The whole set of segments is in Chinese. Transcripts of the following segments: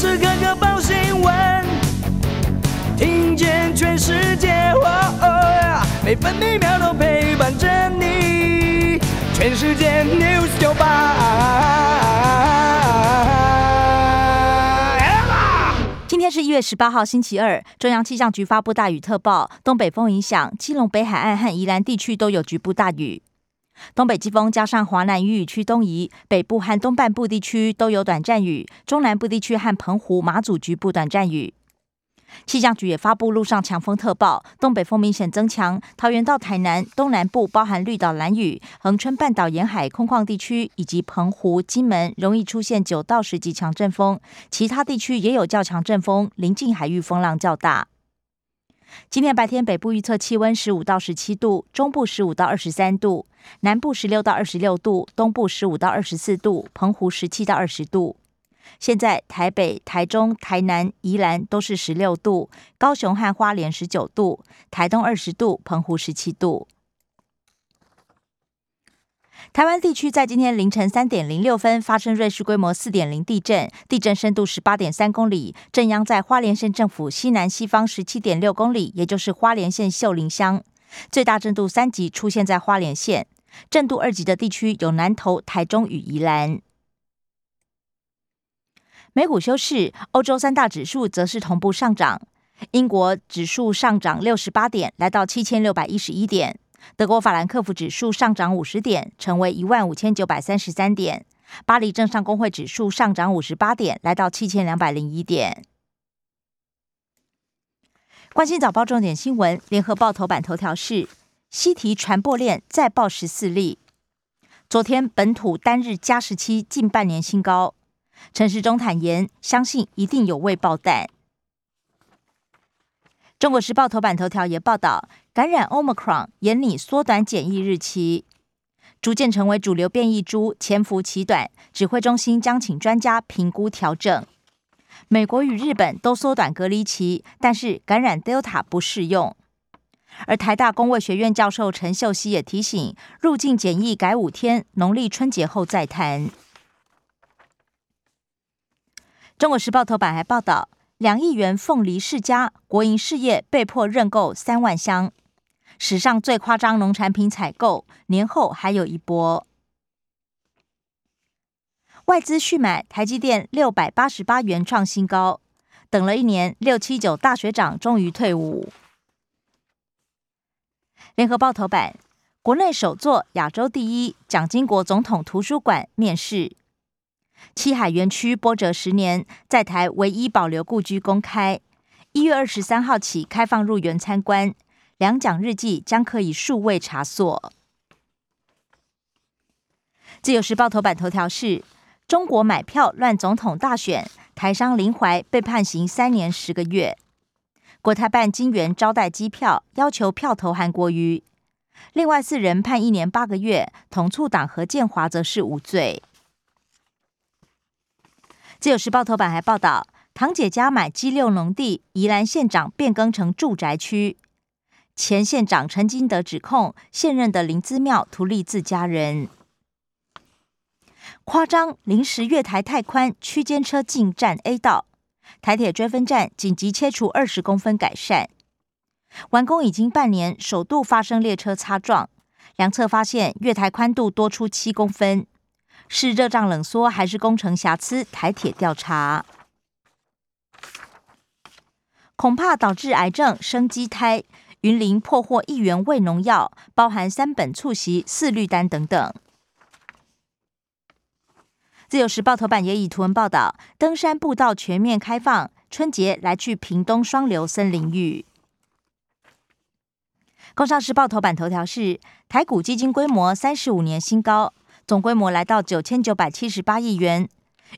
时刻刻报新闻，听见全世界，每分每秒都陪伴着你。全世界 news 九八。今天是一月十八号，星期二。中央气象局发布大雨特报，东北风影响，基隆北海岸和宜兰地区都有局部大雨。东北季风加上华南雨区东移，北部和东半部地区都有短暂雨，中南部地区和澎湖、马祖局部短暂雨。气象局也发布陆上强风特报，东北风明显增强，桃园到台南东南部包含绿岛、蓝屿、恒春半岛沿海空旷地区以及澎湖、金门容易出现九到十级强阵风，其他地区也有较强阵风，临近海域风浪较大。今天白天北部预测气温十五到十七度，中部十五到二十三度，南部十六到二十六度，东部十五到二十四度，澎湖十七到二十度。现在台北、台中、台南、宜兰都是十六度，高雄和花莲十九度，台东二十度，澎湖十七度。台湾地区在今天凌晨三点零六分发生瑞士规模四点零地震，地震深度十八点三公里，震央在花莲县政府西南西方十七点六公里，也就是花莲县秀林乡。最大震度三级出现在花莲县，震度二级的地区有南投、台中与宜兰。美股休市，欧洲三大指数则是同步上涨，英国指数上涨六十八点，来到七千六百一十一点。德国法兰克福指数上涨五十点，成为一万五千九百三十三点。巴黎证商工会指数上涨五十八点，来到七千两百零一点。关心早报重点新闻，联合报头版头条是：西提传播链再爆十四例。昨天本土单日加十七，近半年新高。陈时中坦言，相信一定有未爆弹。中国时报头版头条也报道，感染 Omicron 严拟缩短检疫日期，逐渐成为主流变异株，潜伏期短，指挥中心将请专家评估调整。美国与日本都缩短隔离期，但是感染 Delta 不适用。而台大公卫学院教授陈秀熙也提醒，入境检疫改五天，农历春节后再谈。中国时报头版还报道。两亿元凤梨世家，国营事业被迫认购三万箱，史上最夸张农产品采购，年后还有一波。外资续买台积电六百八十八元创新高，等了一年，六七九大学长终于退伍。联合报头版，国内首座亚洲第一蒋经国总统图书馆面世。七海园区波折十年，在台唯一保留故居公开。一月二十三号起开放入园参观，两蒋日记将可以数位查索。自由时报头版头条是：中国买票乱总统大选，台商林怀被判刑三年十个月。国台办金元招待机票，要求票投韩国瑜。另外四人判一年八个月，同促党何建华则是无罪。自由时报头版还报道，堂姐家买鸡六农地，宜兰县长变更成住宅区。前县长陈金德指控现任的林资庙图利自家人，夸张临时月台太宽，区间车进站 A 道，台铁追分站紧急切除二十公分改善。完工已经半年，首度发生列车擦撞，两侧发现月台宽度多出七公分。是热胀冷缩还是工程瑕疵？台铁调查，恐怕导致癌症生畸胎。云林破获一元胃农药，包含三本醋息、四氯丹等等。自由时报头版也以图文报道，登山步道全面开放，春节来去屏东双流森林浴。工商时报头版头条是台股基金规模三十五年新高。总规模来到九千九百七十八亿元，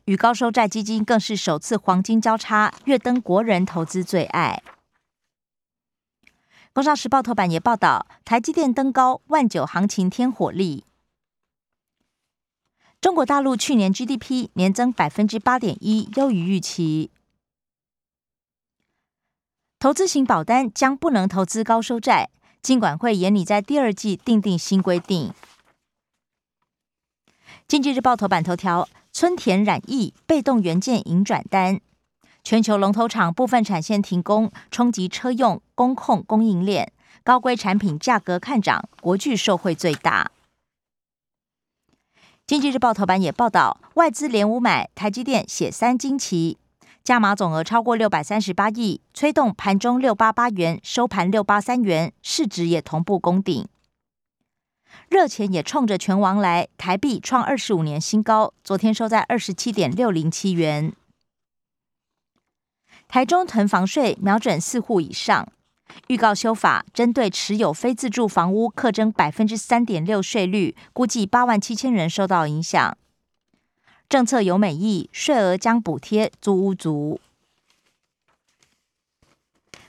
与高收债基金更是首次黄金交叉，跃登国人投资最爱。工商时报头版也报道，台积电登高，万九行情添火力。中国大陆去年 GDP 年增百分之八点一，优于预期。投资型保单将不能投资高收债，金管会严拟在第二季订定新规定。经济日报头版头条：春田染疫被动元件引转单，全球龙头厂部分产线停工，冲击车用、工控供应链，高规产品价格看涨，国巨受惠最大。经济日报头版也报道，外资连五买台积电，写三惊奇，加码总额超过六百三十八亿，推动盘中六八八元收盘六八三元，市值也同步攻顶。热钱也冲着全王来，台币创二十五年新高，昨天收在二十七点六零七元。台中囤房税瞄准四户以上，预告修法，针对持有非自住房屋课征百分之三点六税率，估计八万七千人受到影响。政策有美意，税额将补贴租屋族。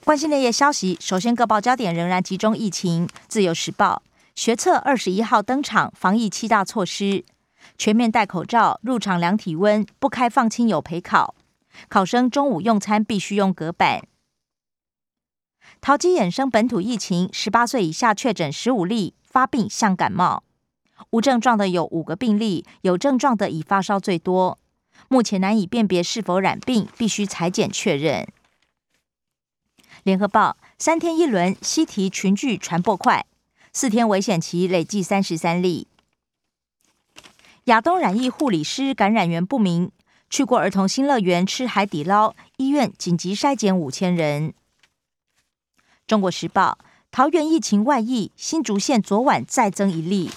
关心内页消息，首先各报焦点仍然集中疫情。自由时报学测二十一号登场，防疫七大措施：全面戴口罩，入场量体温，不开放亲友陪考。考生中午用餐必须用隔板。桃机衍生本土疫情，十八岁以下确诊十五例，发病像感冒。无症状的有五个病例，有症状的以发烧最多。目前难以辨别是否染病，必须裁剪确认。联合报三天一轮，西提群聚传播快，四天危险期累计三十三例。亚东染疫护理师感染源不明。去过儿童新乐园吃海底捞，医院紧急筛检五千人。中国时报：桃园疫情外溢，新竹县昨晚再增一例，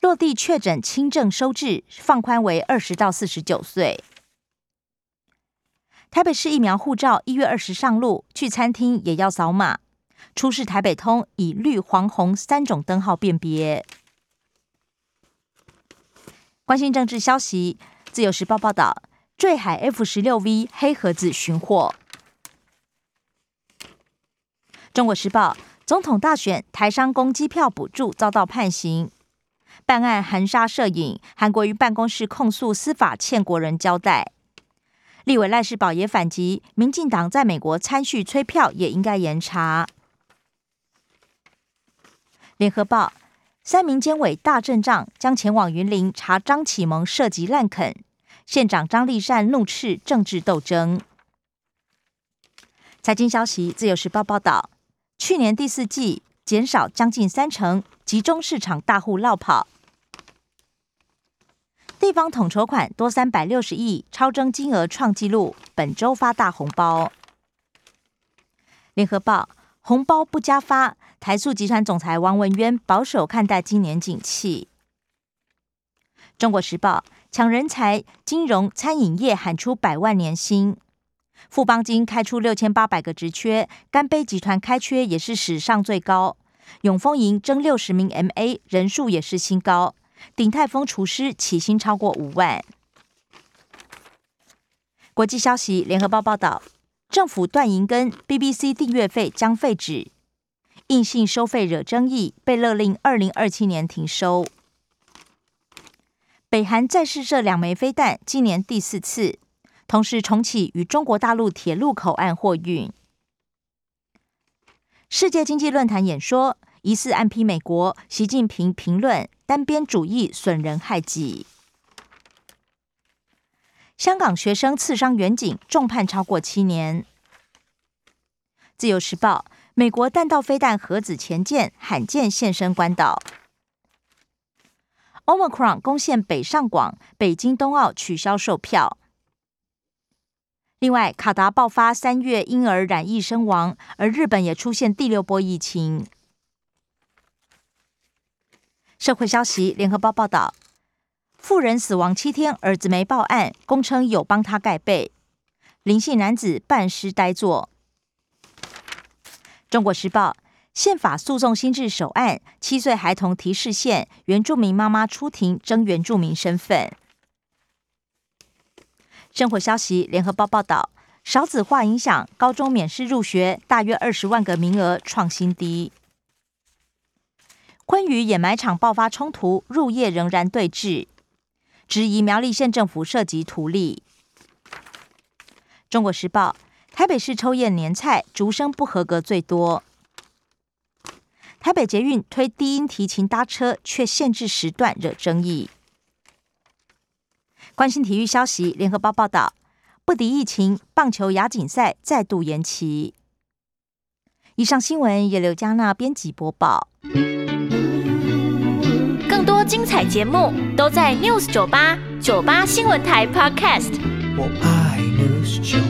落地确诊轻症收治，放宽为二十到四十九岁。台北市疫苗护照一月二十上路，去餐厅也要扫码。出示台北通以绿、黄、红三种灯号辨别。关心政治消息。自由时报报道，坠海 F 十六 V 黑盒子寻获。中国时报，总统大选台商公机票补助遭到判刑，办案含沙射影，韩国瑜办公室控诉司法欠国人交代。立委赖世宝也反击，民进党在美国参叙催票也应该严查。联合报，三名监委大阵仗，将前往云林查张启蒙涉及滥垦。县长张立善怒斥政治斗争。财经消息，自由时报报道，去年第四季减少将近三成，集中市场大户落跑，地方统筹款多三百六十亿，超征金额创纪录，本周发大红包。联合报红包不加发，台塑集团总裁王文渊保守看待今年景气。中国时报。抢人才，金融、餐饮业喊出百万年薪。富邦金开出六千八百个职缺，干杯集团开缺也是史上最高。永丰银争六十名 MA，人数也是新高。鼎泰丰厨师起薪超过五万。国际消息，联合报报道，政府断银根，BBC 订阅费将废止。硬性收费惹争议，被勒令二零二七年停收。北韩再试射两枚飞弹，今年第四次，同时重启与中国大陆铁路口岸货运。世界经济论坛演说疑似暗批美国，习近平评论单边主义损人害己。香港学生刺伤远景，重判超过七年。自由时报：美国弹道飞弹核子前舰罕见现身关岛。Omicron 攻陷北上广，北京冬奥取消售票。另外，卡达爆发三月婴儿染疫身亡，而日本也出现第六波疫情。社会消息：联合报报道，妇人死亡七天，儿子没报案，供称有帮他盖被。林姓男子半尸呆坐。中国时报。宪法诉讼新制首案，七岁孩童提示线，原住民妈妈出庭争原住民身份。生活消息，联合报报道，少子化影响，高中免试入学，大约二十万个名额创新低。昆宇掩埋场爆发冲突，入夜仍然对峙，质疑苗栗县政府涉及图利。中国时报，台北市抽验年菜，竹生不合格最多。台北捷运推低音提琴搭车，却限制时段，惹争议。关心体育消息，联合报报道：不敌疫情，棒球亚锦赛再度延期。以上新闻由刘嘉娜编辑播报。精彩节目都在 News 九八九八新闻台 Podcast。我爱 News 酒吧。